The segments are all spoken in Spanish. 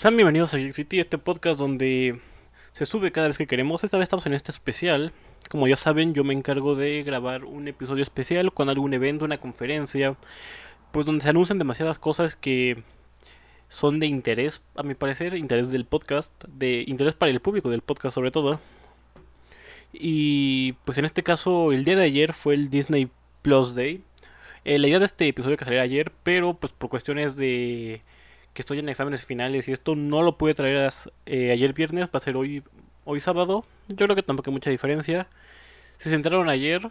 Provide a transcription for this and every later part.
Sean bienvenidos a Geek City, este podcast donde se sube cada vez que queremos. Esta vez estamos en este especial. Como ya saben, yo me encargo de grabar un episodio especial con algún evento, una conferencia, pues donde se anuncian demasiadas cosas que son de interés, a mi parecer, interés del podcast, de interés para el público del podcast sobre todo. Y pues en este caso, el día de ayer fue el Disney Plus Day. Eh, la idea de este episodio que salió ayer, pero pues por cuestiones de que estoy en exámenes finales y esto no lo pude traer eh, ayer viernes, va a ser hoy, hoy sábado. Yo creo que tampoco hay mucha diferencia. Si se enteraron ayer,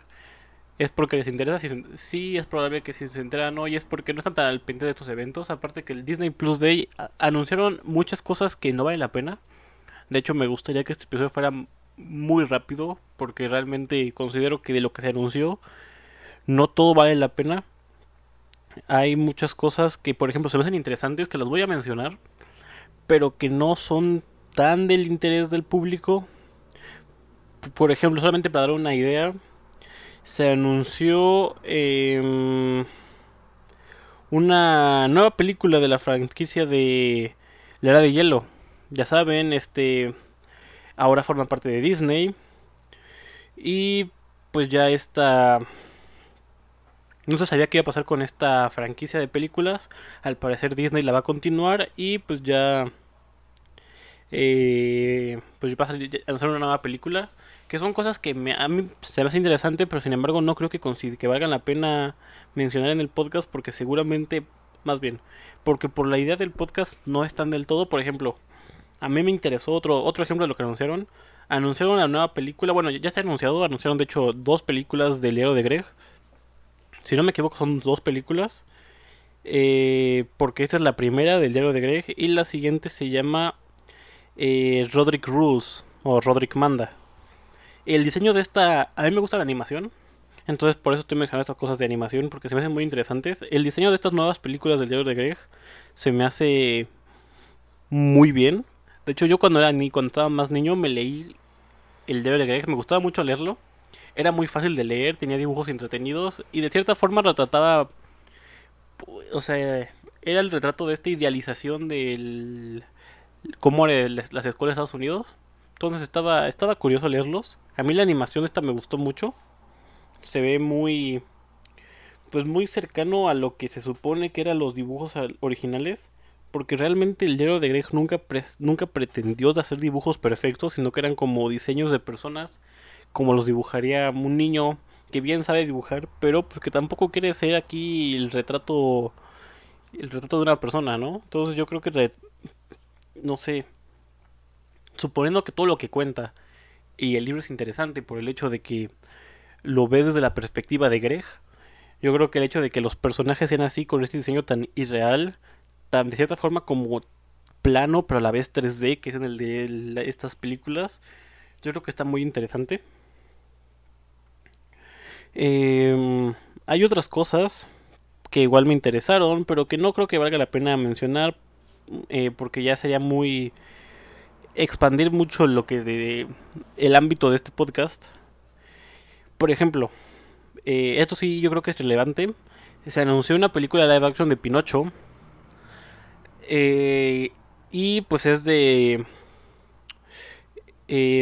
es porque les interesa. Si sí, es probable que si se enteran hoy es porque no están tan al pendiente de estos eventos. Aparte que el Disney Plus Day anunciaron muchas cosas que no valen la pena. De hecho, me gustaría que este episodio fuera muy rápido porque realmente considero que de lo que se anunció no todo vale la pena hay muchas cosas que, por ejemplo, se me hacen interesantes, que las voy a mencionar, pero que no son tan del interés del público. Por ejemplo, solamente para dar una idea, se anunció em, una nueva película de la franquicia de La Era de Hielo. Ya saben, este ahora forma parte de Disney. Y pues ya está no se sabía qué iba a pasar con esta franquicia de películas. Al parecer Disney la va a continuar y pues ya... Eh, pues va a lanzar una nueva película. Que son cosas que a mí se me hace interesante, pero sin embargo no creo que, que valgan la pena mencionar en el podcast porque seguramente, más bien, porque por la idea del podcast no están del todo. Por ejemplo, a mí me interesó otro, otro ejemplo de lo que anunciaron. Anunciaron la nueva película, bueno, ya está anunciado, anunciaron de hecho dos películas del Leo de Greg si no me equivoco, son dos películas. Eh, porque esta es la primera del diario de Greg. Y la siguiente se llama eh, Roderick Rules o Roderick Manda. El diseño de esta. A mí me gusta la animación. Entonces por eso estoy mencionando estas cosas de animación. Porque se me hacen muy interesantes. El diseño de estas nuevas películas del diario de Greg se me hace muy bien. De hecho, yo cuando era ni cuando estaba más niño me leí el diario de Greg. Me gustaba mucho leerlo era muy fácil de leer, tenía dibujos entretenidos y de cierta forma retrataba, o sea, era el retrato de esta idealización del cómo eran las escuelas de Estados Unidos. Entonces estaba, estaba curioso leerlos. A mí la animación esta me gustó mucho. Se ve muy, pues muy cercano a lo que se supone que eran los dibujos originales. Porque realmente el diario de Greg nunca, nunca pretendió hacer dibujos perfectos, sino que eran como diseños de personas como los dibujaría un niño que bien sabe dibujar, pero pues que tampoco quiere ser aquí el retrato el retrato de una persona, ¿no? Entonces yo creo que no sé, suponiendo que todo lo que cuenta y el libro es interesante por el hecho de que lo ves desde la perspectiva de Greg, yo creo que el hecho de que los personajes sean así con este diseño tan irreal, tan de cierta forma como plano, pero a la vez 3D, que es en el de estas películas, yo creo que está muy interesante. Eh, hay otras cosas que igual me interesaron, pero que no creo que valga la pena mencionar eh, porque ya sería muy expandir mucho lo que de el ámbito de este podcast. Por ejemplo, eh, esto sí yo creo que es relevante. Se anunció una película live action de Pinocho. Eh, y pues es de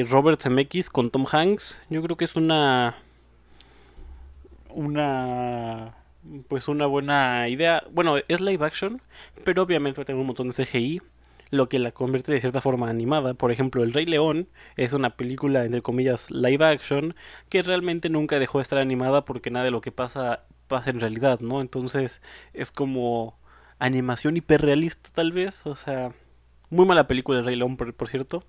Robert Zemeckis con Tom Hanks. Yo creo que es una una pues una buena idea. Bueno, es live action, pero obviamente va a tener un montón de CGI, lo que la convierte de cierta forma animada. Por ejemplo, El Rey León es una película entre comillas live action que realmente nunca dejó de estar animada porque nada de lo que pasa pasa en realidad, ¿no? Entonces es como animación hiperrealista tal vez, o sea, muy mala película El Rey León por, por cierto.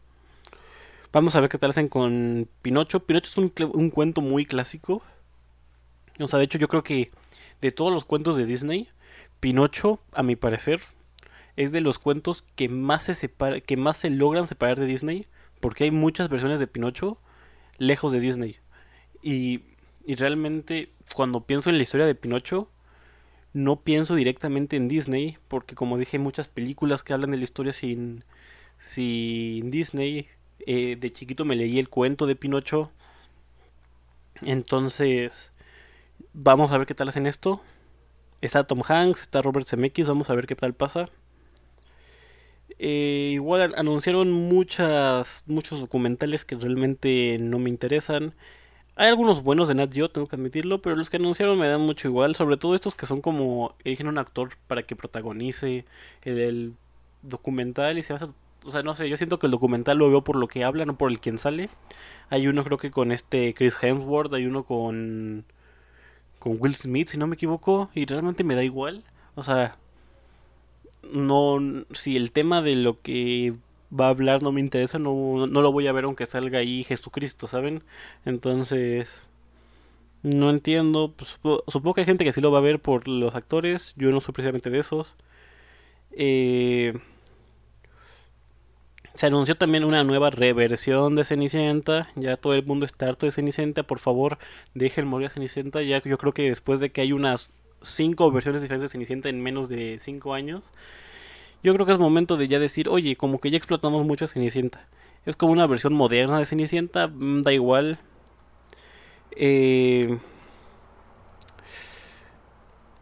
Vamos a ver qué tal hacen con Pinocho. Pinocho es un, un cuento muy clásico o sea, de hecho yo creo que de todos los cuentos de Disney, Pinocho, a mi parecer, es de los cuentos que más se separa, que más se logran separar de Disney, porque hay muchas versiones de Pinocho lejos de Disney. Y, y realmente cuando pienso en la historia de Pinocho, no pienso directamente en Disney, porque como dije, hay muchas películas que hablan de la historia sin, sin Disney. Eh, de chiquito me leí el cuento de Pinocho. Entonces, Vamos a ver qué tal hacen esto. Está Tom Hanks, está Robert Zemeckis, vamos a ver qué tal pasa. Eh, igual anunciaron muchas, muchos documentales que realmente no me interesan. Hay algunos buenos de Nat Geo, tengo que admitirlo, pero los que anunciaron me dan mucho igual. Sobre todo estos que son como eligen un actor para que protagonice el, documental y se basa o sea, no sé, yo siento que el documental lo veo por lo que habla, no por el quien sale. Hay uno creo que con este Chris Hemsworth, hay uno con con Will Smith, si no me equivoco, y realmente me da igual. O sea, no si el tema de lo que va a hablar no me interesa, no, no lo voy a ver aunque salga ahí Jesucristo, ¿saben? Entonces, no entiendo, pues, supongo, que hay gente que sí lo va a ver por los actores, yo no soy precisamente de esos. Eh, se anunció también una nueva reversión de Cenicienta. Ya todo el mundo está harto de Cenicienta. Por favor, dejen morir a Cenicienta. Ya yo creo que después de que hay unas cinco versiones diferentes de Cenicienta en menos de cinco años, yo creo que es momento de ya decir, oye, como que ya explotamos mucho a Cenicienta. Es como una versión moderna de Cenicienta, mm, da igual. Eh,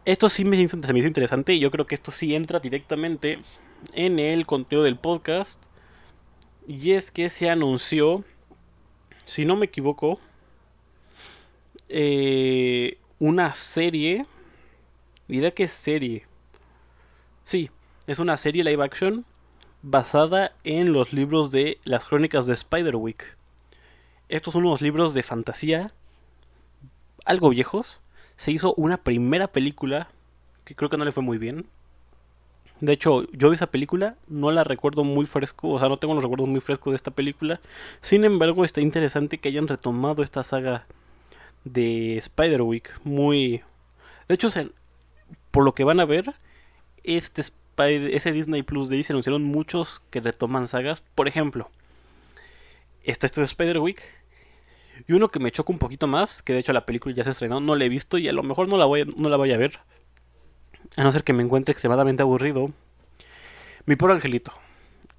esto sí me hizo, me hizo interesante y yo creo que esto sí entra directamente en el contenido del podcast. Y es que se anunció, si no me equivoco, eh, una serie. Dirá que serie. Sí, es una serie live action basada en los libros de las crónicas de Spiderwick. Estos son unos libros de fantasía algo viejos. Se hizo una primera película que creo que no le fue muy bien. De hecho, yo vi esa película, no la recuerdo muy fresco, o sea, no tengo los recuerdos muy frescos de esta película. Sin embargo, está interesante que hayan retomado esta saga de Spiderwick. Muy. De hecho, por lo que van a ver, este ese Disney Plus de se anunciaron muchos que retoman sagas. Por ejemplo, está este de Spiderwick. Y uno que me choca un poquito más, que de hecho la película ya se estrenó, no la he visto y a lo mejor no la voy no la voy a ver a no ser que me encuentre extremadamente aburrido. Mi pobre angelito.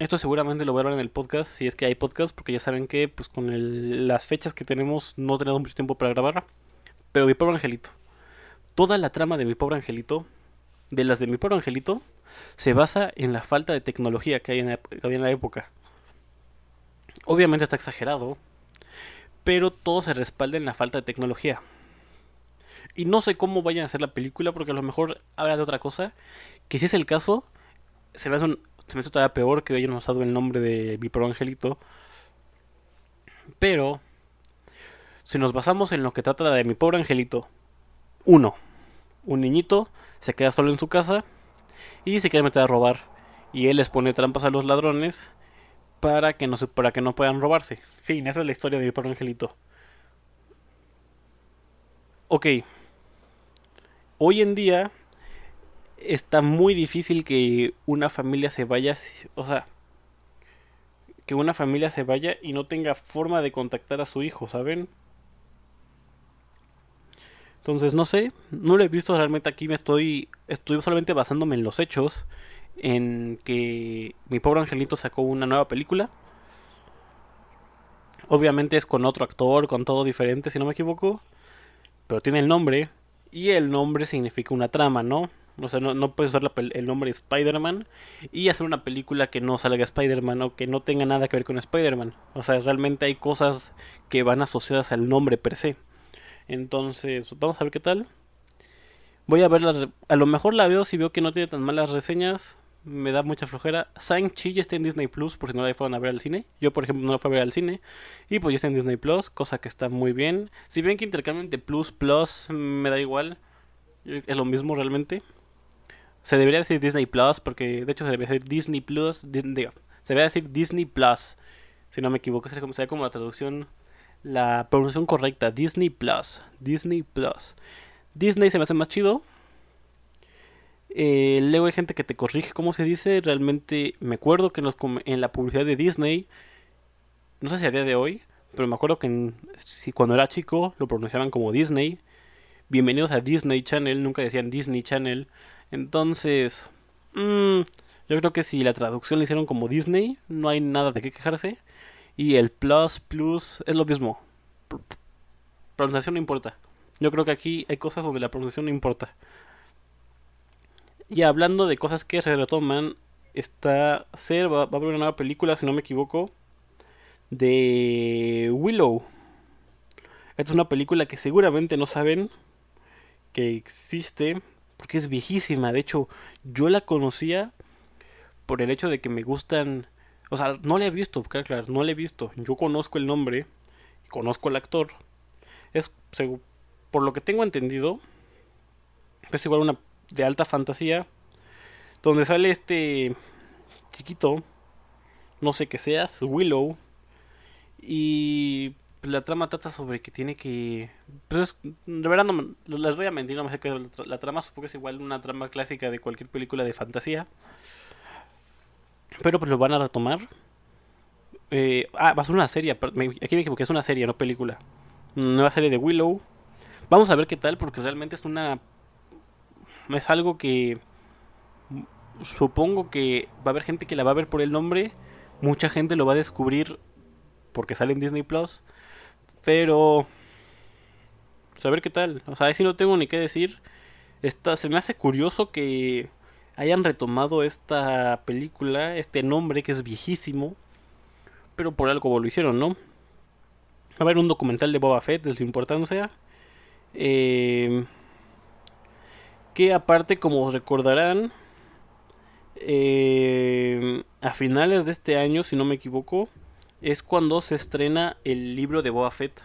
Esto seguramente lo voy a hablar en el podcast, si es que hay podcast, porque ya saben que pues con las fechas que tenemos no tenemos mucho tiempo para grabar. Pero mi pobre angelito. Toda la trama de mi pobre angelito, de las de mi pobre angelito, se basa en la falta de tecnología que, hay en que había en la época. Obviamente está exagerado, pero todo se respalda en la falta de tecnología. Y no sé cómo vayan a hacer la película, porque a lo mejor habla de otra cosa. Que si es el caso, se me hace, se me todavía peor que hayan usado el nombre de mi pro angelito. Pero, si nos basamos en lo que trata de mi pobre angelito, uno, un niñito se queda solo en su casa y se quiere meter a robar. Y él les pone trampas a los ladrones para que no, se, para que no puedan robarse. Fin, esa es la historia de mi pobre angelito. Ok, hoy en día está muy difícil que una familia se vaya, o sea, que una familia se vaya y no tenga forma de contactar a su hijo, ¿saben? Entonces, no sé, no lo he visto realmente aquí, me estoy, estoy solamente basándome en los hechos, en que mi pobre angelito sacó una nueva película. Obviamente es con otro actor, con todo diferente, si no me equivoco, pero tiene el nombre y el nombre significa una trama, ¿no? O sea, no, puedes usar el nombre Spider-Man y hacer una película que no salga Spider-Man o que no tenga nada que ver con Spider-Man. O sea, realmente hay cosas que van asociadas al nombre per se. Entonces, vamos a ver qué tal. Voy a verla, a lo mejor la veo si veo que no tiene tan malas reseñas me da mucha flojera. Shang-Chi ya está en Disney Plus, por si no la fueron a ver al cine. Yo, por ejemplo, no la fui a ver al cine. Y pues ya está en Disney Plus, cosa que está muy bien. Si bien que intercambian de Plus Plus, me da igual. Es lo mismo realmente. Se debería decir Disney Plus, porque de hecho se debería decir Disney Plus. se debería decir Disney Plus, si no me equivoco. Sería como la traducción, la pronunciación correcta. Disney Plus. Disney Plus. Disney se me hace más chido eh, luego hay gente que te corrige cómo se dice. Realmente me acuerdo que en, en la publicidad de Disney, no sé si a día de hoy, pero me acuerdo que si cuando era chico lo pronunciaban como Disney. Bienvenidos a Disney Channel, nunca decían Disney Channel. Entonces, mm, yo creo que si la traducción la hicieron como Disney, no hay nada de qué quejarse. Y el plus, plus, es lo mismo. Pronunciación no importa. Yo creo que aquí hay cosas donde la pronunciación no importa. Y hablando de cosas que se retoman, está ser va, a haber una nueva película, si no me equivoco, de Willow. Esta es una película que seguramente no saben que existe porque es viejísima. De hecho, yo la conocía por el hecho de que me gustan. O sea, no la he visto, claro, claro, no la he visto. Yo conozco el nombre, conozco el actor. Es, por lo que tengo entendido, es igual una de alta fantasía, donde sale este chiquito, no sé qué seas, Willow, y la trama trata sobre que tiene que... Pues de verdad no les voy a mentir, no me sé qué la, trama, supongo que es igual una trama clásica de cualquier película de fantasía. Pero pues lo van a retomar. Eh, ah, va a ser una serie, aquí me equivoqué, es una serie, no película. Nueva serie de Willow. Vamos a ver qué tal, porque realmente es una... Es algo que... Supongo que va a haber gente que la va a ver por el nombre. Mucha gente lo va a descubrir porque sale en Disney Plus. Pero. Saber qué tal. O sea, ahí no tengo ni qué decir. Esta, se me hace curioso que hayan retomado esta película, este nombre que es viejísimo. Pero por algo lo hicieron, ¿no? Va a haber un documental de Boba Fett de su importancia. Eh, que aparte, como recordarán, eh, a finales de este año, si no me equivoco, es cuando se estrena el libro de Boba Fett.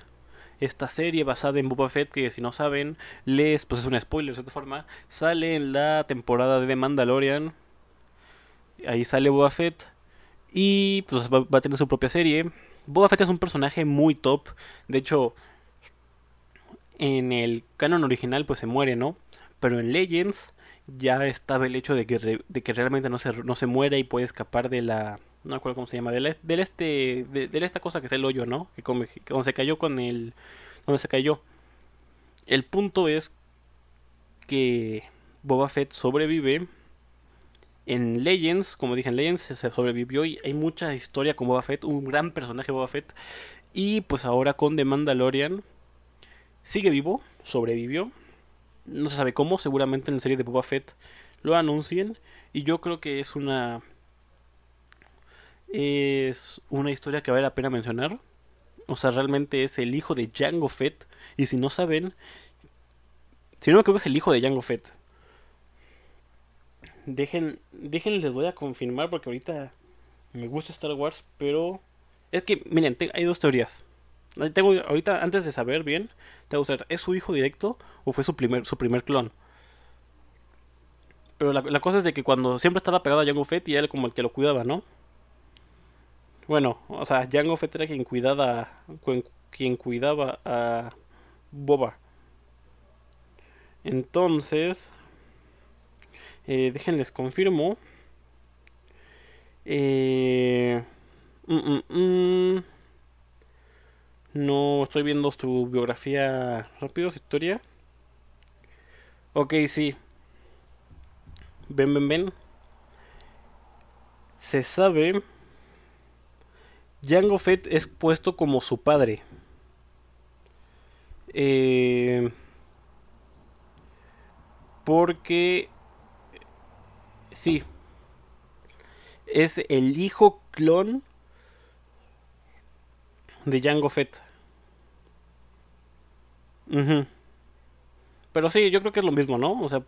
Esta serie basada en Boba Fett, que si no saben, les, pues es un spoiler de cierta forma, sale en la temporada de The Mandalorian. Ahí sale Boba Fett. Y pues va, a tener su propia serie. Boba Fett es un personaje muy top. De hecho, en el canon original pues se muere, ¿no? Pero en Legends ya estaba el hecho de que, de que realmente no se, no se muere y puede escapar de la no me acuerdo cómo se llama, del, este, de, esta cosa que es el hoyo, ¿no? Que como, se cayó con el, donde se cayó. El punto es que Boba Fett sobrevive. En Legends, como dije en Legends, se sobrevivió y hay mucha historia con Boba Fett, un gran personaje Boba Fett. Y pues ahora con The Mandalorian sigue vivo, sobrevivió. No se sabe cómo, seguramente en la serie de Boba Fett lo anuncien. Y yo creo que es una es una historia que vale la pena mencionar. O sea, realmente es el hijo de Jango Fett. Y si no saben, si no me equivoco es el hijo de Jango Fett. Dejen, dejen, les voy a confirmar porque ahorita me gusta Star Wars, pero es que, miren, hay dos teorías. Tengo, ahorita, antes de saber bien, que saber, ¿es su hijo directo o fue su primer, su primer clon? Pero la, la cosa es de que cuando siempre estaba pegado a Jango Fett y él como el que lo cuidaba, ¿no? Bueno, o sea, Jango Fett era quien cuidaba, quien cuidaba a Boba. Entonces, eh, déjenles confirmo. Eh, mm, mm, mm. No estoy viendo su biografía rápido, su historia. Ok, sí. Ven, ven, ven. Se sabe Jango Fett es puesto como su padre. Eh, porque... Sí. Es el hijo clon de Jango Fett. Pero sí, yo creo que es lo mismo, ¿no? O sea,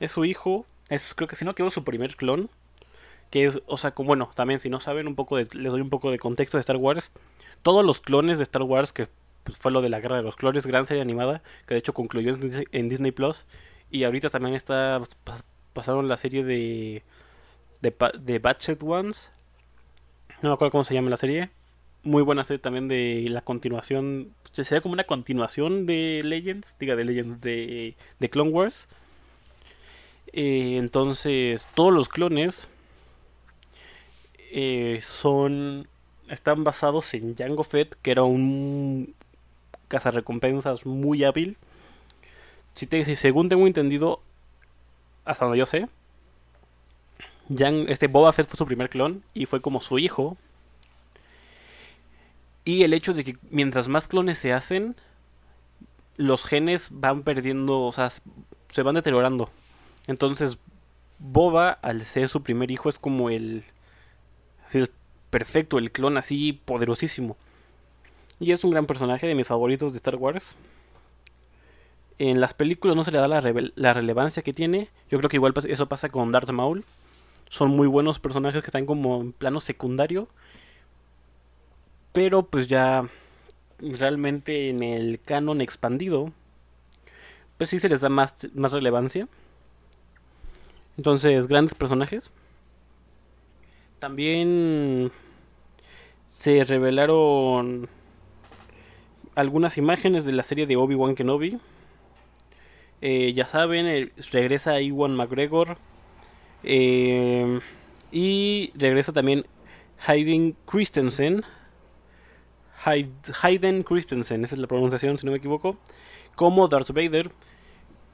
es su hijo. Es, creo que si no, que su primer clon que es, o sea, como, bueno, también si no saben un poco de, les doy un poco de contexto de Star Wars, todos los clones de Star Wars, que pues, fue lo de la guerra de los clones, gran serie animada, que de hecho concluyó en, Disney Plus, y ahorita también está, pasaron la serie de, de, de Batchet Ones, no me acuerdo cómo se llama la serie, muy buena serie también de la continuación, sería como una continuación de Legends, diga de Legends de, de Clone Wars. Eh, entonces, todos los clones eh, son están basados en Jango Fett, que era un cazarrecompensas muy hábil. Si, te, si según tengo entendido, hasta donde yo sé, este Boba Fett fue su primer clon y fue como su hijo. Y el hecho de que mientras más clones se hacen, los genes van perdiendo, o sea, se van deteriorando. Entonces, Boba, al ser su primer hijo, es como el, el perfecto, el clon así poderosísimo. Y es un gran personaje de mis favoritos de Star Wars. En las películas no se le da la, la relevancia que tiene. Yo creo que igual eso pasa con Darth Maul. Son muy buenos personajes que están como en plano secundario. Pero pues ya realmente en el canon expandido, pues sí se les da más, más relevancia. Entonces, grandes personajes. También se revelaron algunas imágenes de la serie de Obi-Wan Kenobi. Eh, ya saben, regresa Iwan McGregor. Eh, y regresa también Hayden Christensen. Hayden Christensen, esa es la pronunciación si no me equivoco. Como Darth Vader.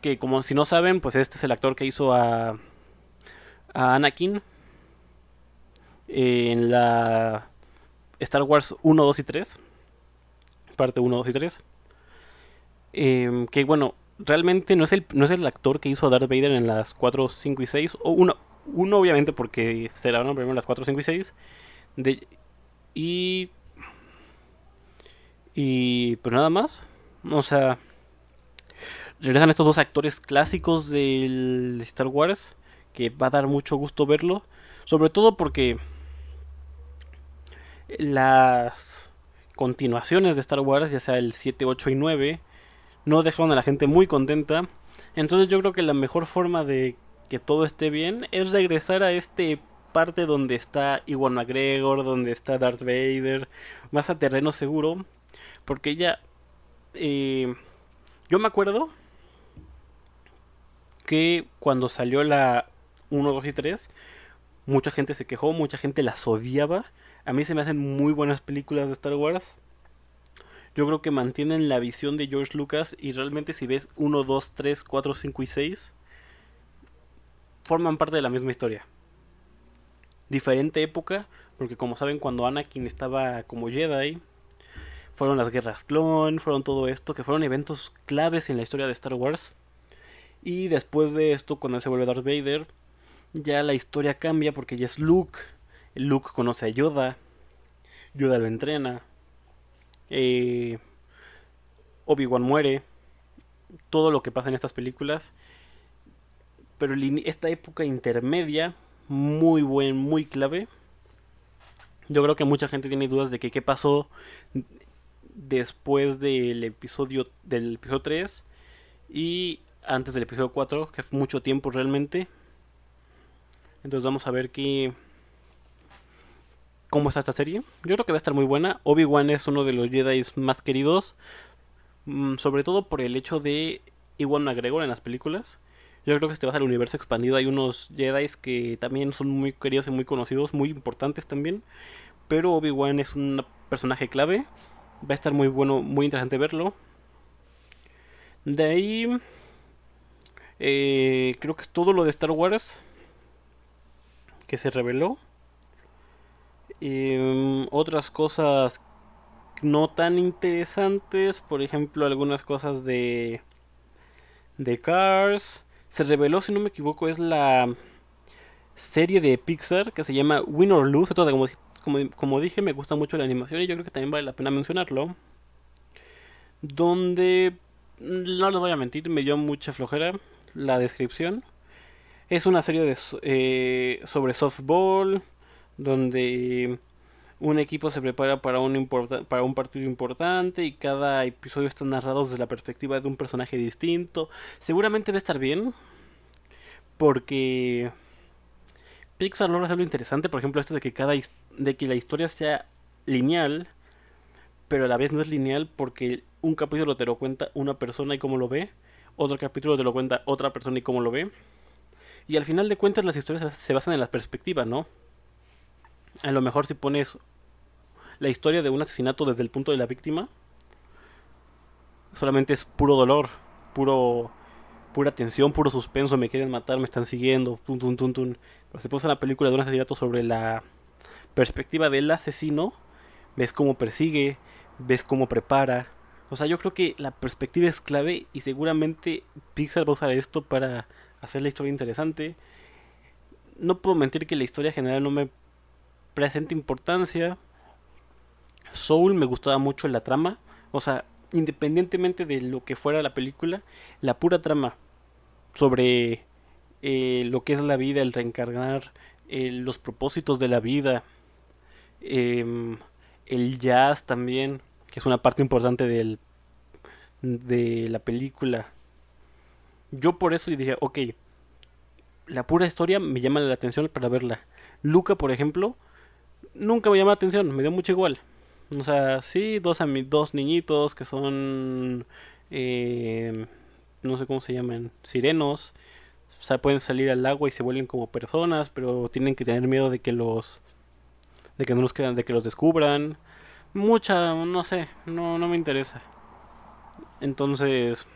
Que como si no saben, pues este es el actor que hizo a, a Anakin. En la Star Wars 1, 2 y 3 parte 1, 2 y 3. Em, que bueno, realmente no es, el, actor que hizo a Darth Vader en las 4, 5 y 6. O uno, uno obviamente porque se grabaron primero las 4, 5 y 6. De, y... Y pues nada más. O sea... Regresan estos dos actores clásicos del Star Wars. Que va a dar mucho gusto verlo. Sobre todo porque... Las continuaciones de Star Wars, ya sea el 7, 8 y 9, no dejaron a la gente muy contenta. Entonces yo creo que la mejor forma de que todo esté bien es regresar a este parte donde está Iwan McGregor, donde está Darth Vader, más a terreno seguro, porque ya... Eh, yo me acuerdo que cuando salió la 1, 2 y 3, mucha gente se quejó, mucha gente las odiaba a mí se me hacen muy buenas películas de Star Wars. Yo creo que mantienen la visión de George Lucas y realmente si ves 1, 2, 3, 4, 5 y 6, forman parte de la misma historia. Diferente época, porque como saben cuando Anakin estaba como Jedi, fueron las guerras clon, fueron todo esto, que fueron eventos claves en la historia de Star Wars. Y después de esto, cuando él se vuelve Darth Vader, ya la historia cambia porque ya es Luke Luke conoce a Yoda. Yoda lo entrena. Eh, Obi-Wan muere. Todo lo que pasa en estas películas. Pero esta época intermedia, muy buen, muy clave. Yo creo que mucha gente tiene dudas de que qué pasó después del episodio del episodio 3 y antes del episodio 4, que fue mucho tiempo realmente. Entonces vamos a ver qué cómo está esta serie. Yo creo que va a estar muy buena. Obi-Wan es uno de los Jedi más queridos, mm, sobre todo por el hecho de Iwan McGregor en las películas. Yo creo que si te vas al universo expandido hay unos Jedi que también son muy queridos y muy conocidos, muy importantes también. Pero Obi-Wan es un personaje clave. Va a estar muy bueno, muy interesante verlo. De ahí... Eh, creo que es todo lo de Star Wars que se reveló. Em, otras cosas no tan interesantes, por ejemplo, algunas cosas de de Cars. Se reveló, si no me equivoco, es la serie de Pixar que se llama Win or Lose. como, como, como dije, me gusta mucho la animación y yo creo que también vale la pena mencionarlo. Donde, no les voy a mentir, me dio mucha flojera la descripción. Es una serie de, eh, sobre softball donde un equipo se prepara para un, para un partido importante y cada episodio está narrado desde la perspectiva de un personaje distinto. Seguramente va a estar bien, porque Pixar logra hacerlo interesante, por ejemplo, esto de que cada de que la historia sea lineal, pero a la vez no es lineal porque un capítulo te lo cuenta una persona y cómo lo ve, otro capítulo te lo cuenta otra persona y cómo lo ve. Y al final de cuentas las historias se basan en las perspectivas, ¿no? A lo mejor si pones la historia de un asesinato desde el punto de la víctima, solamente es puro dolor, puro pura tensión, puro suspenso, me quieren matar, me están siguiendo, tun, tun, tun. Pero si una película de un asesinato sobre la perspectiva del asesino, ves cómo persigue, ves cómo prepara. O sea, yo creo que la perspectiva es clave y seguramente Pixar va a usar esto para hacer la historia interesante. no puedo mentir que la historia general no me presenta importancia. Soul me gustaba mucho la trama. O sea, independientemente de lo que fuera la película, la pura trama sobre eh, lo que es la vida, el reencarnar, eh, los propósitos de la vida, em, el jazz también, que es una parte importante del, de la película. Yo por eso dije, ok, la pura historia me llama la atención para verla. Luca, por ejemplo, nunca me llama la atención, me dio mucho igual. O sea, sí, dos, dos niñitos que son, eh, no sé cómo se llaman, sirenos. O sea, pueden salir al agua y se vuelven como personas, pero tienen que tener miedo de que los, de que no los de que los descubran. Mucha, no sé, no, no me interesa. Entonces,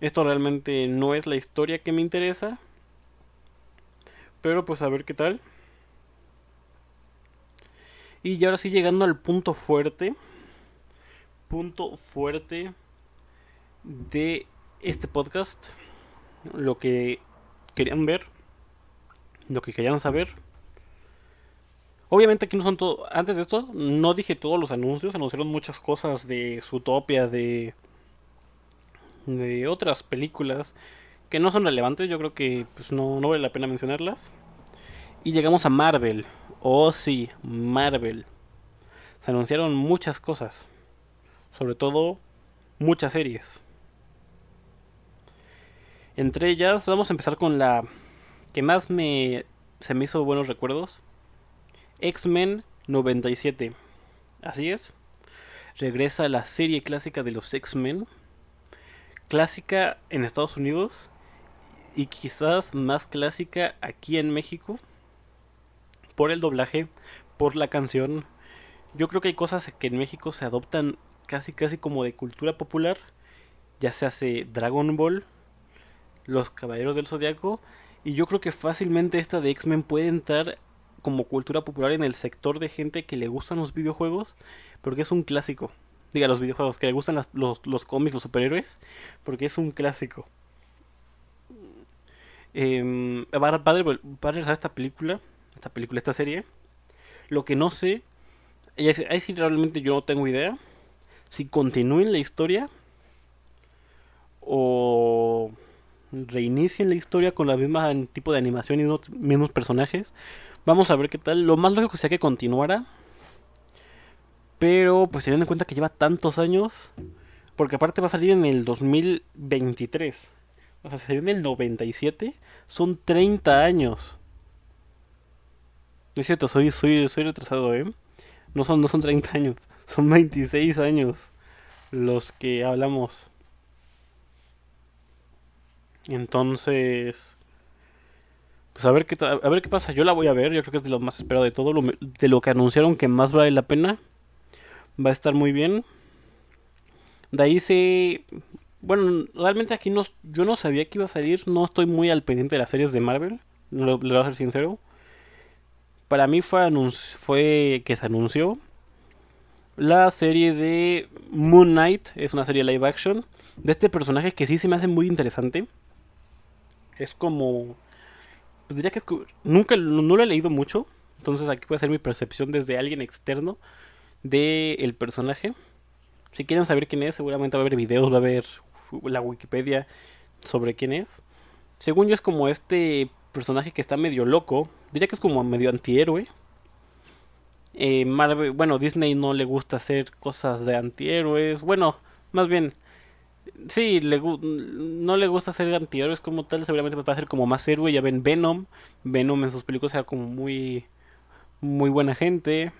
esto realmente no es la historia que me interesa. Pero pues a ver qué tal. Y ahora sí llegando al punto fuerte. Punto fuerte de este podcast. Lo que querían ver. Lo que querían saber. Obviamente aquí no son todo. Antes de esto, no dije todos los anuncios. Anunciaron muchas cosas de Zootopia, de. de otras películas que no son relevantes, yo creo que pues, no, no vale la pena mencionarlas. Y llegamos a Marvel. Oh sí, Marvel. Se anunciaron muchas cosas. Sobre todo muchas series. Entre ellas vamos a empezar con la que más me se me hizo buenos recuerdos. X-Men 97. Así es. Regresa la serie clásica de los X-Men. Clásica en Estados Unidos y quizás más clásica aquí en México por el doblaje, por la canción. Yo creo que hay cosas que en México se adoptan casi casi como de cultura popular. Ya se hace Dragon Ball, Los Caballeros del Zodiaco y yo creo que fácilmente esta de X-Men puede entrar como cultura popular en el sector de gente que le gustan los videojuegos, porque es un clásico. Diga, los videojuegos, que le gustan los, los cómics, los superhéroes, porque es un clásico. Eh, padre, padre esta película, esta película, esta serie. Lo que no sé, ahí sí realmente yo no tengo idea, si continúen la historia o reinicien la historia con la misma tipo de animación y los mismos personajes. Vamos a ver qué tal. Lo más lógico sería que continuara. Pero pues teniendo en cuenta que lleva tantos años. Porque aparte va a salir en el 2023. O sea, salió en el 97. Son 30 años. No es cierto, soy, soy, soy retrasado, ¿eh? No son, no son 30 años. Son 26 años los que hablamos. Entonces... Pues a ver qué a ver qué pasa. Yo la voy a ver. Yo creo que es de lo más esperado de todo. de lo que anunciaron que más vale la pena. Va a estar muy bien. De ahí se bueno, realmente aquí no, yo no sabía que iba a salir, no estoy muy al pendiente de las series de Marvel, le voy a ser sincero. Para mí fue, fue que se anunció la serie de Moon Knight, es una serie live action, de este personaje que sí se me hace muy interesante. Es como... Pues diría que nunca no lo he leído mucho, entonces aquí puede ser mi percepción desde alguien externo del el personaje. Si quieren saber quién es, seguramente va a haber videos, va a haber la Wikipedia sobre quién es. Según yo es como este personaje que está medio loco. Diría que es como medio antihéroe. Eh, Marvel, bueno, Disney no le gusta hacer cosas de antihéroes. Bueno, más bien, sí, le, no le gusta hacer antihéroes como tal. Seguramente va a ser como más héroe. Ya ven Venom. Venom en sus películas era como muy, muy buena gente.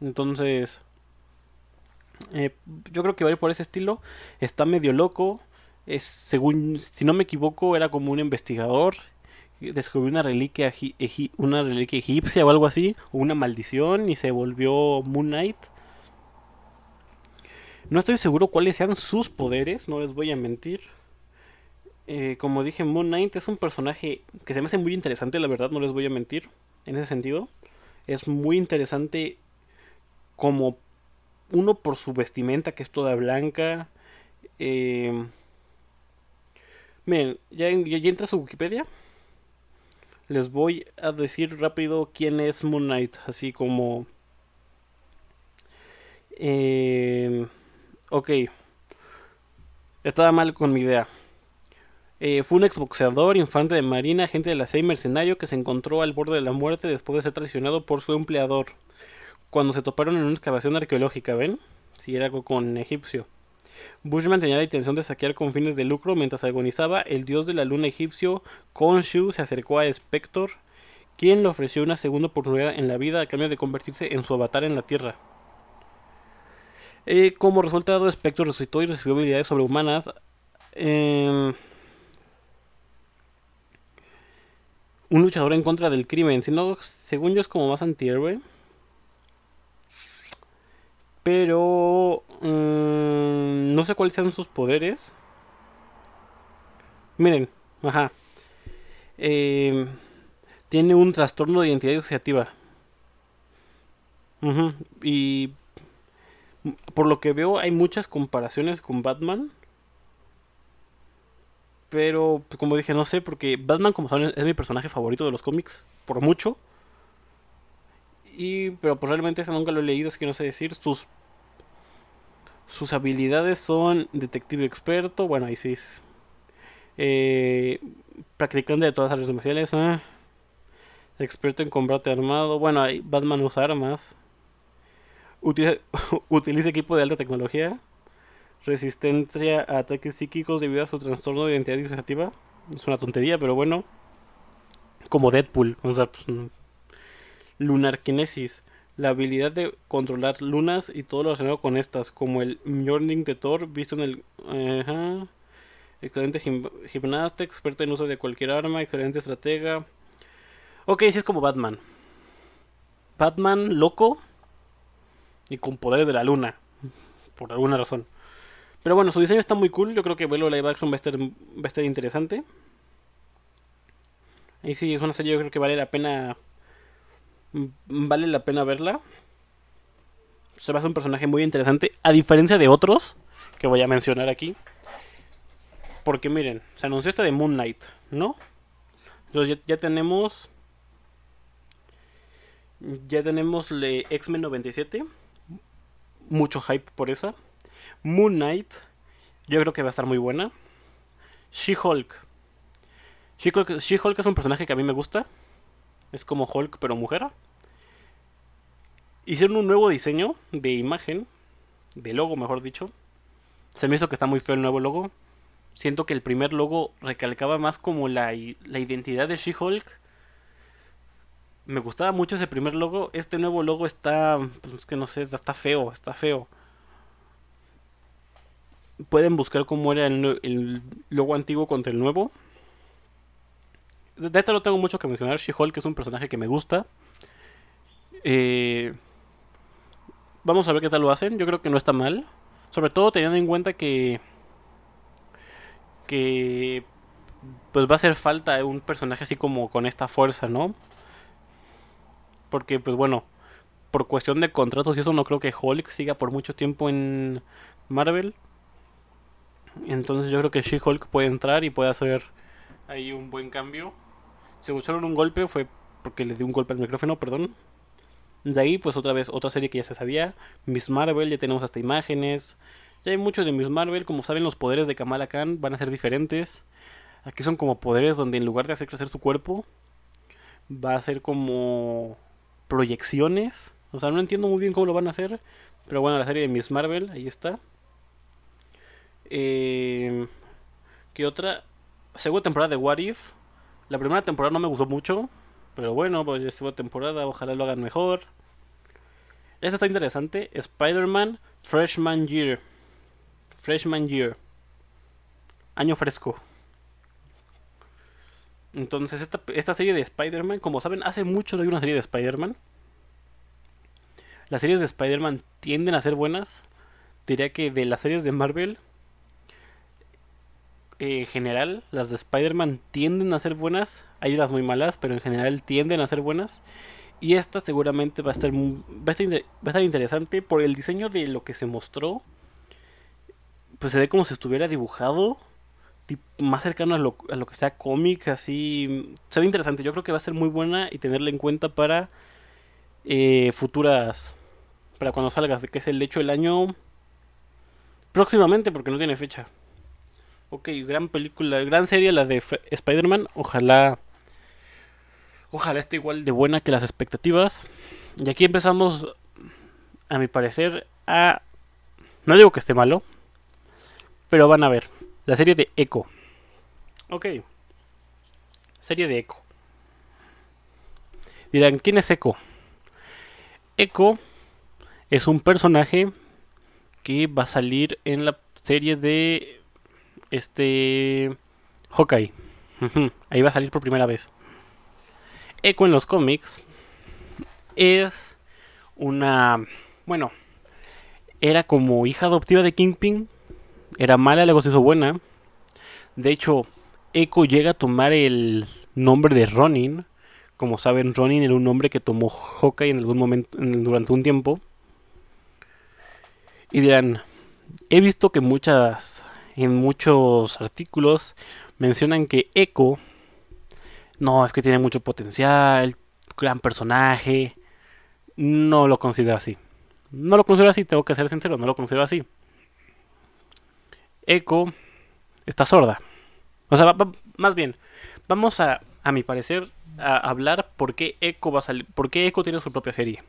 Entonces, eh, yo creo que va a ir por ese estilo. Está medio loco. Es, según, si no me equivoco, era como un investigador. Descubrió una reliquia, una reliquia egipcia o algo así, o una maldición, y se volvió Moon Knight. No estoy seguro cuáles sean sus poderes, no les voy a mentir. Eh, como dije, Moon Knight es un personaje que se me hace muy interesante, la verdad, no les voy a mentir. En ese sentido, es muy interesante como uno por su vestimenta que es toda blanca. Eh, miren, ya, ya entra a su Wikipedia. Les voy a decir rápido quién es Moon Knight, así como... Eh, ok. Estaba mal con mi idea. Eh, fue un exboxeador, infante de marina, agente de la CIA mercenario que se encontró al borde de la muerte después de ser traicionado por su empleador. Cuando se toparon en una excavación arqueológica, ¿ven? Si era algo con egipcio. Bushman tenía la intención de saquear con fines de lucro mientras agonizaba. El dios de la luna egipcio, Khonshu, se acercó a Spector, quien le ofreció una segunda oportunidad en la vida a cambio de convertirse en su avatar en la Tierra. Eh, como resultado, Spector resucitó y recibió habilidades sobrehumanas. Eh, un luchador en contra del crimen, sino según yo es como más antihéroe. Pero mmm, no sé cuáles sean sus poderes. Miren, ajá. Eh, tiene un trastorno de identidad disociativa. Uh Y por lo que veo hay muchas comparaciones con Batman. Pero, pues, como dije, no sé, porque Batman, como saben, es mi personaje favorito de los cómics, por mucho. Y, pero pues realmente ese nunca lo he leído, así que no sé decir. Sus, sus habilidades son detective experto, bueno, ahí sí. Eh, practicante de todas las artes marciales, ¿eh? experto en combate armado. Bueno, ahí Batman usa armas. Utiliza, utiliza equipo de alta tecnología resistencia a ataques psíquicos debido a su trastorno de identidad disociativa. Es una tontería, pero bueno. Como Deadpool, o sea, pues, lunar kinesis, la habilidad de controlar lunas y todo lo relacionado con estas, como el Mjolnir de Thor, visto en el... Excelente gimnasta, experta en uso de cualquier arma, excelente estratega. Ok, sí es como Batman. Batman loco y con poderes de la luna, por alguna razón. Pero bueno, su diseño está muy cool. Yo creo que Velo Live Action va a estar, va a estar interesante. Y sí, es una serie yo creo que vale la pena. Vale la pena verla. Se va a hacer un personaje muy interesante. A diferencia de otros que voy a mencionar aquí. Porque miren, se anunció esta de Moon Knight, ¿no? Entonces ya, ya tenemos. Ya tenemos X-Men 97. Mucho hype por esa. Moon Knight, yo creo que va a estar muy buena. She-Hulk. She-Hulk es un personaje que a mí me gusta. Es como Hulk, pero mujer. Hicieron un nuevo diseño de imagen, de logo, mejor dicho. Se me hizo que está muy feo el nuevo logo. Siento que el primer logo recalcaba más como la, la identidad de She-Hulk. Me gustaba mucho ese primer logo. Este nuevo logo está, pues que no sé, está feo, está feo pueden buscar cómo era el, logo antiguo contra el nuevo. De esto no tengo mucho que mencionar. She-Hulk es un personaje que me gusta. Eh, vamos a ver qué tal lo hacen. Yo creo que no está mal. Sobre todo teniendo en cuenta que. Que. Pues va a hacer falta un personaje así como con esta fuerza, ¿no? Porque, pues bueno. Por cuestión de contratos y eso, no creo que Hulk siga por mucho tiempo en Marvel. Entonces yo creo que She-Hulk puede entrar y puede hacer ahí un buen cambio. Se escucharon un golpe, fue porque le di un golpe al micrófono, perdón. De ahí, pues otra vez, otra serie que ya se sabía. Miss Marvel, ya tenemos hasta imágenes. Ya hay mucho de Miss Marvel. Como saben, los poderes de Kamala Khan van a ser diferentes. Aquí son como poderes donde en lugar de hacer crecer su cuerpo, va a ser como proyecciones. O sea, no entiendo muy bien cómo lo van a hacer. Pero bueno, la serie de Miss Marvel, ahí está. Eh, ¿Qué otra? Segunda temporada de What If. La primera temporada no me gustó mucho. Pero bueno, pues ya segunda temporada. Ojalá lo hagan mejor. Esta está interesante. Spider-Man Freshman Year. Freshman Year. Año fresco. Entonces, esta, esta serie de Spider-Man, como saben, hace mucho no hay una serie de Spider-Man. Las series de Spider-Man tienden a ser buenas. Diría que de las series de Marvel, en general, las de Spider-Man tienden a ser buenas. Hay unas muy malas, pero en general tienden a ser buenas. Y esta seguramente va a estar, va a estar, interesante por el diseño de lo que se mostró. Pues se ve como si estuviera dibujado más cercano a lo, a lo que sea cómic, así. Se ve interesante. Yo creo que va a ser muy buena y tenerla en cuenta para eh, futuras. Para cuando salga, que es el hecho del año. Próximamente, porque no tiene fecha. Ok, gran película, gran serie la de Spider-Man. Ojalá. Ojalá esté igual de buena que las expectativas. Y aquí empezamos, a mi parecer, a. No digo que esté malo, pero van a ver. La serie de Echo. Ok. Serie de Echo. Dirán, ¿quién es Echo? Echo es un personaje que va a salir en la serie de este Hawkeye. Ahí va a salir por primera vez. Echo en los cómics es una, bueno, era como hija adoptiva de Kingpin, era mala, luego se hizo buena. De hecho, Echo llega a tomar el nombre de Ronin. Como saben, Ronin era un nombre que tomó Hawkeye en algún momento, durante un tiempo. Y dirán, he visto que muchas, en muchos artículos mencionan que Echo, no, es que tiene mucho potencial, gran personaje. No lo considero así. No lo considero así, tengo que ser sincero, no lo considero así. Echo está sorda. O sea, más bien, vamos a, a mi parecer, a hablar por qué Echo va a salir, por qué Echo tiene su propia serie.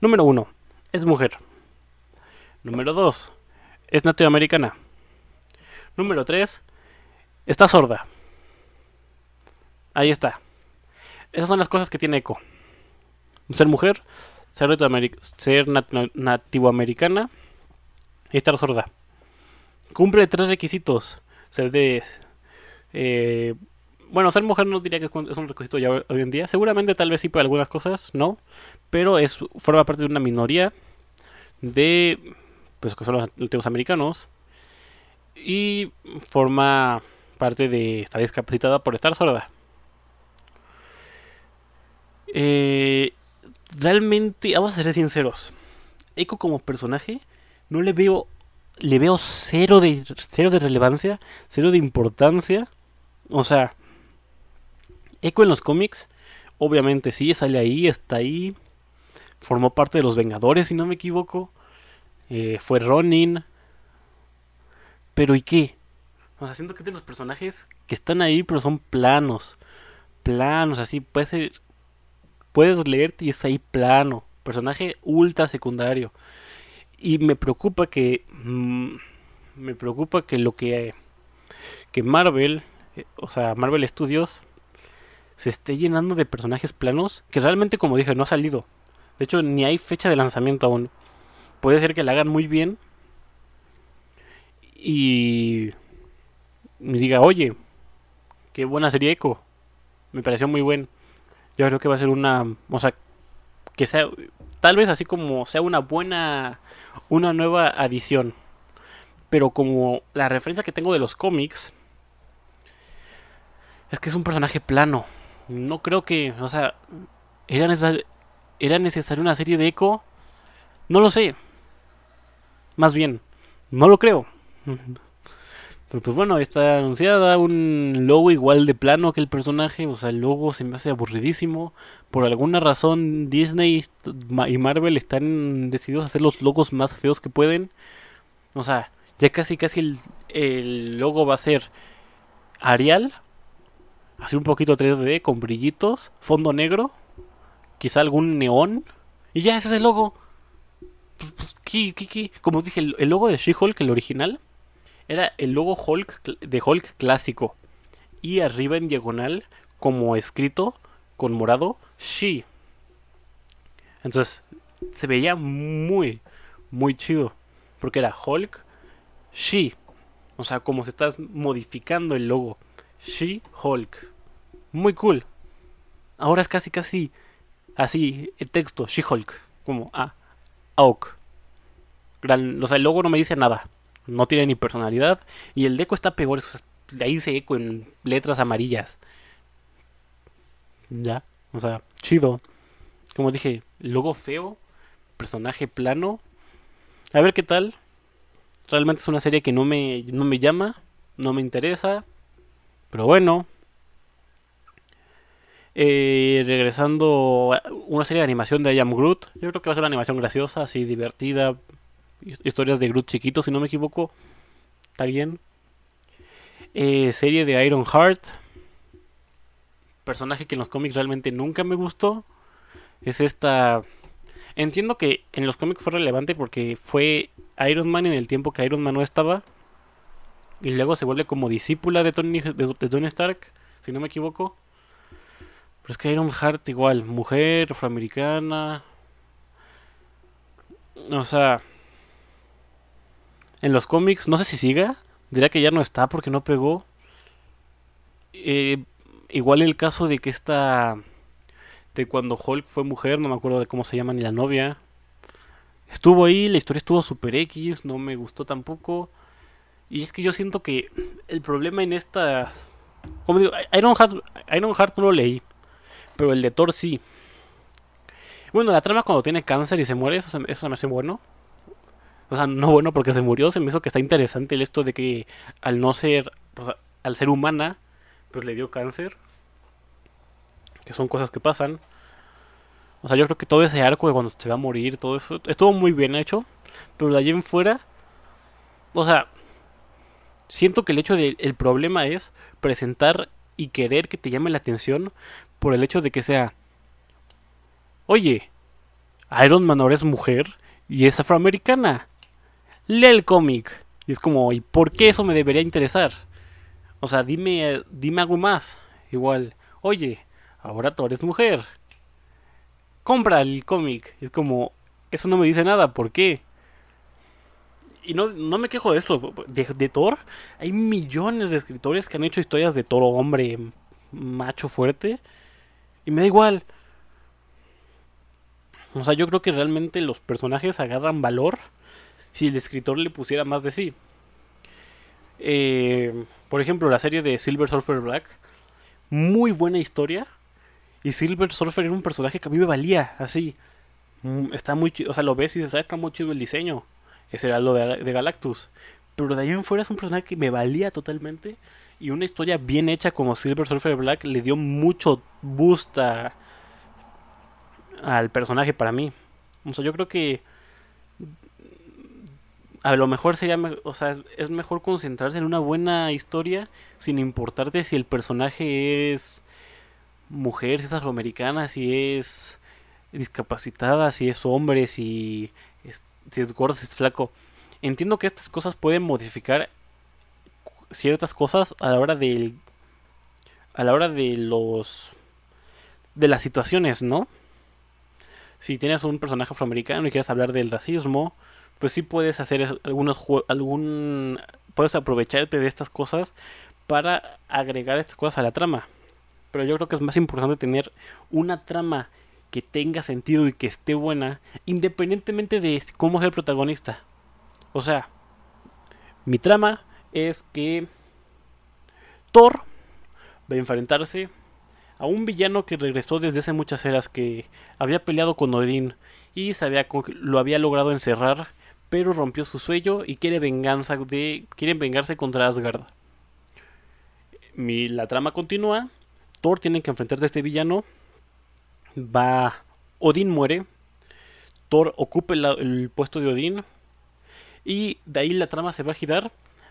Número uno, es mujer. Número dos, es latinoamericana. Número tres, está sorda. Ahí está. Esas son las cosas que tiene Echo. Ser mujer, ser, ser nativoamericana y estar sorda cumple tres requisitos. Ser de... Eh, bueno, ser mujer no diría que es un requisito ya hoy en día. Seguramente tal vez sí para algunas cosas, no. Pero es forma parte de una minoría de... Pues que son los nativos americanos. Y forma parte de estar discapacitada por estar sorda. Eh, realmente, vamos a ser sinceros. Echo como personaje no le veo le veo cero de, cero de relevancia, cero de importancia. O sea, Echo en los cómics, obviamente sí, sale ahí, está ahí. Formó parte de los Vengadores, si no me equivoco. Eh, fue Ronin. Pero ¿y qué? O sea, siento que de los personajes que están ahí, pero son planos. Planos, así, puede ser. Puedes leerte y es ahí plano. Personaje ultra secundario. Y me preocupa que. Mm, me preocupa que lo que. Que Marvel. Eh, o sea, Marvel Studios. Se esté llenando de personajes planos. Que realmente, como dije, no ha salido. De hecho, ni hay fecha de lanzamiento aún. Puede ser que la hagan muy bien. Y. Me diga, oye. Qué buena serie Echo. Me pareció muy buen. Yo creo que va a ser una. O sea, que sea tal vez así como sea una buena una nueva adición pero como la referencia que tengo de los cómics es que es un personaje plano no creo que o sea era necesario era necesario una serie de eco no lo sé más bien no lo creo pero pues bueno, está anunciada un logo igual de plano que el personaje. O sea, el logo se me hace aburridísimo. Por alguna razón Disney y Marvel están decididos a hacer los logos más feos que pueden. O sea, ya casi casi el, el logo va a ser Arial. Así un poquito 3D con brillitos. Fondo negro. Quizá algún neón. Y ya, ese es el logo. Pues, pues, Como dije, el logo de She-Hulk, el original era el logo Hulk de Hulk clásico. Y arriba en diagonal, como escrito con morado, She. Entonces, se veía muy, muy chido. Porque era Hulk, She. O sea, como se está modificando el logo. She Hulk. Muy cool. Ahora es casi, casi así el texto, She Hulk. Como a ah, Oak. o sea, el logo no me dice nada no tiene ni personalidad. Y el deco está peor, de ahí dice eco en letras amarillas. Ya, o sea, chido. Como dije, logo feo, personaje plano. A ver qué tal. Realmente es una serie que no me, no me llama, no me interesa. Pero bueno. Eh, regresando una serie de animación de I Am Groot. Yo creo que va a ser una animación graciosa, así divertida. Historias de Groot chiquito, si no me equivoco. Está bien. Eh, serie de Iron Heart. Personaje que en los cómics realmente nunca me gustó. Es esta Entiendo que en los cómics fue relevante porque fue Iron Man en el tiempo que Iron Man no estaba. Y luego se vuelve como discípula de Tony, de, Tony Stark, si no me equivoco. Pero es que Iron Heart igual, mujer, afroamericana. O sea, en los cómics, no sé si siga. Diría que ya no está porque no pegó. Eh, igual el caso de que esta de cuando Hulk fue mujer, no me acuerdo de cómo se llama ni la novia. Estuvo ahí, la historia estuvo super X, no me gustó tampoco. Y es que yo siento que el problema en esta... Como digo, Iron Heart, Iron Heart no lo leí, pero el de Thor sí. Bueno, la trama cuando tiene cáncer y se muere, eso, eso me hace bueno. O sea, no bueno porque se murió, se me hizo que está interesante el esto de que al no ser, pues, al ser humana, pues le dio cáncer que son cosas que pasan. O sea, yo creo que todo ese arco de cuando se va a morir, todo eso, estuvo muy bien hecho. Pero de allí en fuera, o sea, siento que el hecho del el problema es presentar y querer que te llame la atención por el hecho de que sea, oye, Iron Man ahora es mujer y es afroamericana. Lee el cómic. Y es como, ¿y por qué eso me debería interesar? O sea, dime, dime algo más. Igual, oye, ahora Thor es mujer. Compra el cómic. Es como, eso no me dice nada, ¿por qué? Y no, no me quejo de eso. De, Thor, hay millones de escritores que han hecho historias de Thor hombre, macho fuerte. Y me da igual. O sea, yo creo que realmente los personajes agarran valor si el escritor le pusiera más de sí. Eh, por ejemplo, la serie de Silver Surfer Black. Muy buena historia. Y Silver Surfer era un personaje que a mí me valía, así. Mm, está muy chido, o sea, lo ves y dices, ah, está muy chido el diseño. Ese era lo de, Galactus. Pero de ahí en fuera es un personaje que me valía totalmente. Y una historia bien hecha como Silver Surfer Black le dio mucho boost al personaje para mí. O sea, yo creo que a lo mejor sería, o sea, es, mejor concentrarse en una buena historia sin importarte si el personaje es mujer, si es afroamericana, si es discapacitada, si es hombre, si es, si es gordo, si es flaco. Entiendo que estas cosas pueden modificar ciertas cosas a la hora del a la hora de los de las situaciones, ¿no? Si tienes un personaje afroamericano y quieres hablar del racismo, pues sí puedes hacer algunos algún puedes aprovecharte de estas cosas para agregar estas cosas a la trama pero yo creo que es más importante tener una trama que tenga sentido y que esté buena, independientemente de cómo sea el protagonista. O sea, mi trama es que Thor va a enfrentarse a un villano que regresó desde hace muchas eras que había peleado con Odín y sabía lo había logrado encerrar, pero rompió su sueño y quiere venganza de quieren vengarse contra Asgard. Mi, la trama continúa Thor tiene que enfrentar a este villano. Va. Odín muere. Thor ocupa el, puesto de Odín. Y de ahí la trama se va a girar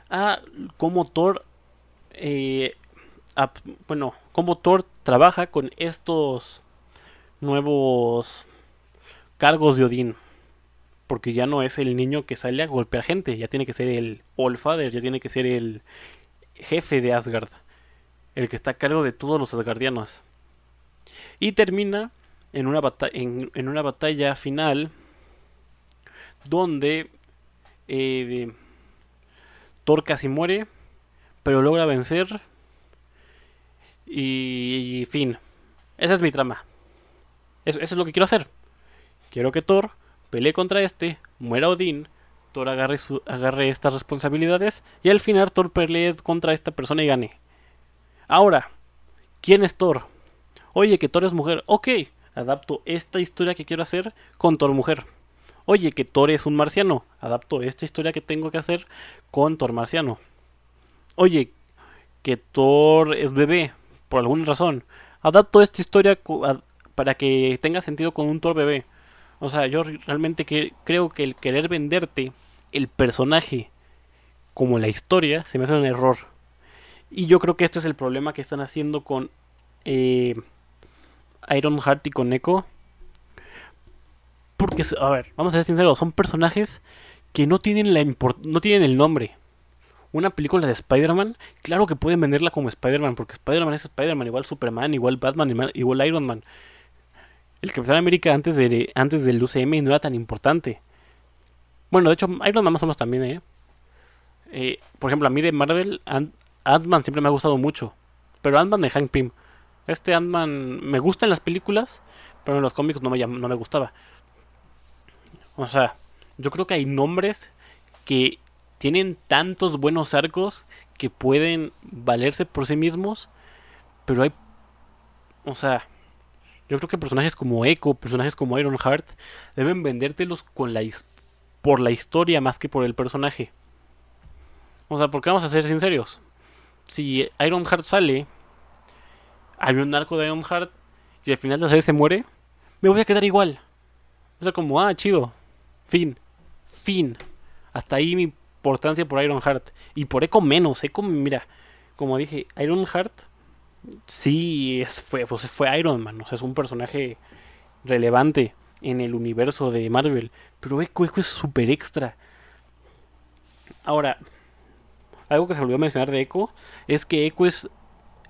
a cómo Thor. Eh, bueno, cómo Thor trabaja con estos nuevos cargos de Odín. Porque ya no es el niño que sale a golpear gente, ya tiene que ser el All Father, ya tiene que ser el jefe de Asgard el que está a cargo de todos los asgardianos. Y termina en una, en, una batalla final donde eh, Thor casi muere, pero logra vencer. Y, fin, esa es mi trama. Eso, es lo que quiero hacer. Quiero que Thor pelee contra este, muera Odín, Thor agarre, agarre estas responsabilidades y al final Thor pelee contra esta persona y gane. Ahora, ¿quién es Thor? Oye, que Thor es mujer. Ok, adapto esta historia que quiero hacer con Thor mujer. Oye, que Thor es un marciano. Adapto esta historia que tengo que hacer con Thor marciano. Oye, que Thor es bebé, por alguna razón. Adapto esta historia para que tenga sentido con un Thor bebé. O sea, yo realmente creo que el querer venderte el personaje como la historia se me hace un error. Y yo creo que esto es el problema que están haciendo con eh, Iron Heart y con Echo. Porque, a ver, vamos a ser sinceros, son personajes que no tienen, la no tienen el nombre. Una película de Spider-Man, claro que pueden venderla como Spider-Man, porque Spider-Man es Spider-Man, igual Superman, igual Batman, igual Iron Man. El Capitán América antes, antes del UCM no era tan importante. Bueno, de hecho, Iron Man más o también, ¿eh? eh por ejemplo, a mí de Marvel, Ant-Man siempre me ha gustado mucho. Pero Ant-Man de Hank Pym. Este Ant-Man me gusta en las películas, pero en los cómics no me, no me gustaba. O sea, yo creo que hay nombres que tienen tantos buenos arcos que pueden valerse por sí mismos, pero hay, o sea, yo creo que personajes como Echo, personajes como Ironheart, deben vendértelos con la por la historia más que por el personaje. O sea, porque vamos a ser sinceros. Si Ironheart sale, hay un arco de Ironheart y al final la serie se muere, me voy a quedar igual. O sea, como, ah, chido, fin. Fin. Hasta ahí mi importancia por Ironheart. Y por Echo menos. Echo, mira, como dije, Ironheart sí es, fue, pues fue Iron Man. O sea, es un personaje relevante en el universo de Marvel. Pero Echo, Echo es súper extra. Ahora, algo que se olvidó mencionar de Echo es que Echo es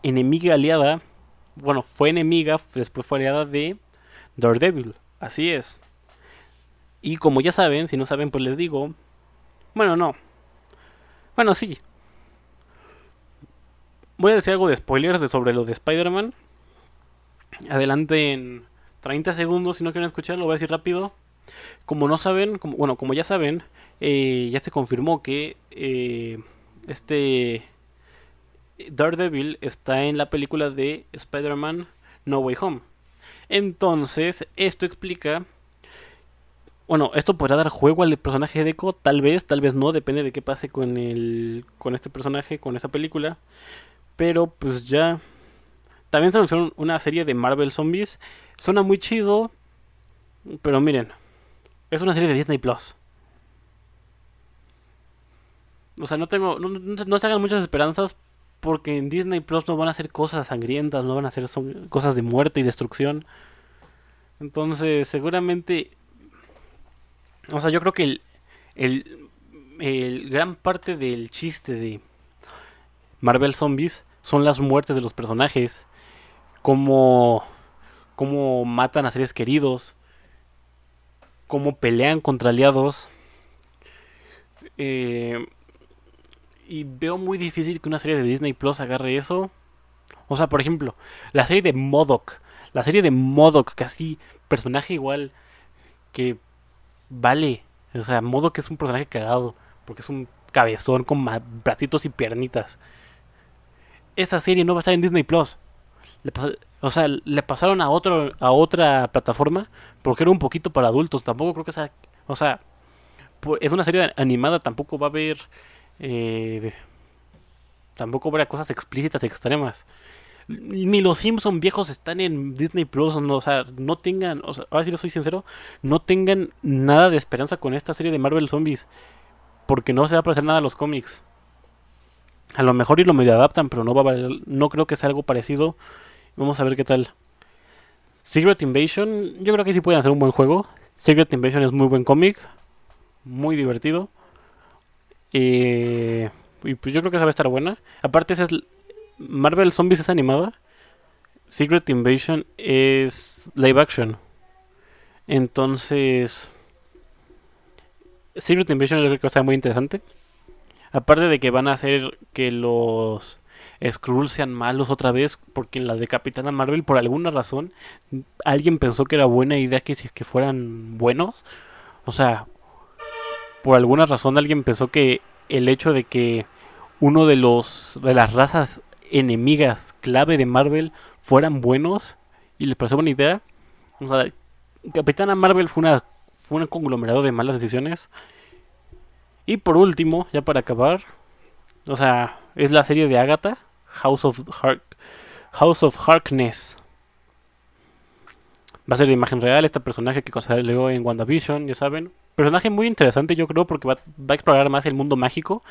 enemiga aliada. Bueno, fue enemiga, después fue aliada de Daredevil. Así es. Y como ya saben, si no saben, pues les digo. Bueno, no. Bueno, sí. Voy a decir algo de spoilers de sobre lo de Spider-Man. Adelante en 30 segundos, si no quieren escuchar, lo voy a decir rápido. Como no saben, bueno, como ya saben, eh, ya se confirmó que eh, este Daredevil está en la película de Spider-Man No Way Home. Entonces, esto explica bueno, esto podrá dar juego al personaje de Echo, tal vez, tal vez no, depende de qué pase con el con este personaje, con esa película. Pero pues ya también se anunció una serie de Marvel Zombies. Suena muy chido, pero miren, es una serie de Disney Plus. O sea, no tengo no, no, se hagan muchas esperanzas porque en Disney Plus no van a hacer cosas sangrientas, no van a hacer cosas de muerte y destrucción. Entonces, seguramente o sea, yo creo que el, el, el gran parte del chiste de Marvel Zombies son las muertes de los personajes, cómo, cómo matan a seres queridos, cómo pelean contra aliados. Eh, y veo muy difícil que una serie de Disney Plus agarre eso. O sea, por ejemplo, la serie de Modoc. La serie de Modoc, casi personaje igual que vale. O sea, modo que es un personaje cagado. Porque es un cabezón con bracitos y piernitas. Esa serie no va a estar en Disney Plus. o sea, le pasaron a otro a otra plataforma porque era un poquito para adultos. Tampoco creo que sea. O sea, es una serie animada. Tampoco va a haber. Eh, tampoco va a haber cosas explícitas extremas ni los Simpson viejos están en Disney Plus, o sea, no tengan, o sea, ahora sí lo soy sincero, no tengan nada de esperanza con esta serie de Marvel Zombies, porque no se va a parecer nada a los cómics. A lo mejor y lo medio adaptan, pero no va a valer, no creo que sea algo parecido. Vamos a ver qué tal. Secret Invasion, yo creo que sí pueden hacer un buen juego. Secret Invasion es muy buen cómic, muy divertido. Eh, y pues yo creo que esa va a estar buena. Aparte, es Marvel Zombies es animada. Secret Invasion es live action. Entonces, Secret Invasion yo creo que va muy interesante. Aparte de que van a hacer que los Skrulls sean malos otra vez, porque en la de Capitana Marvel, por alguna razón, alguien pensó que era buena idea que, que fueran buenos. O sea, por alguna razón alguien pensó que el hecho de que uno de los de las razas enemigas clave de Marvel fueran buenos y les pareció buena idea. Capitana Marvel fue una fue un conglomerado de malas decisiones. Y por último, ya para acabar, o sea, es la serie de Agatha, House of House of Harkness. Va a ser de imagen real este personaje que salió en WandaVision, ya saben. Personaje muy interesante, yo creo, porque va, va, a explorar más el mundo mágico.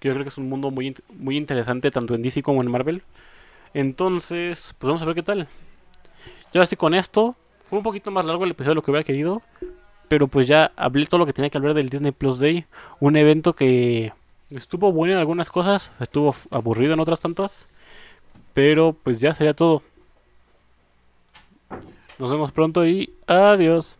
Que yo creo que es un mundo muy, muy interesante tanto en DC como en Marvel. Entonces, pues vamos a ver qué tal. Ya estoy con esto. Fue un poquito más largo el episodio de lo que hubiera querido. Pero pues ya hablé todo lo que tenía que hablar del Disney Plus Day. Un evento que estuvo bueno en algunas cosas, estuvo aburrido en otras tantas. Pero pues ya sería todo. Nos vemos pronto y adiós.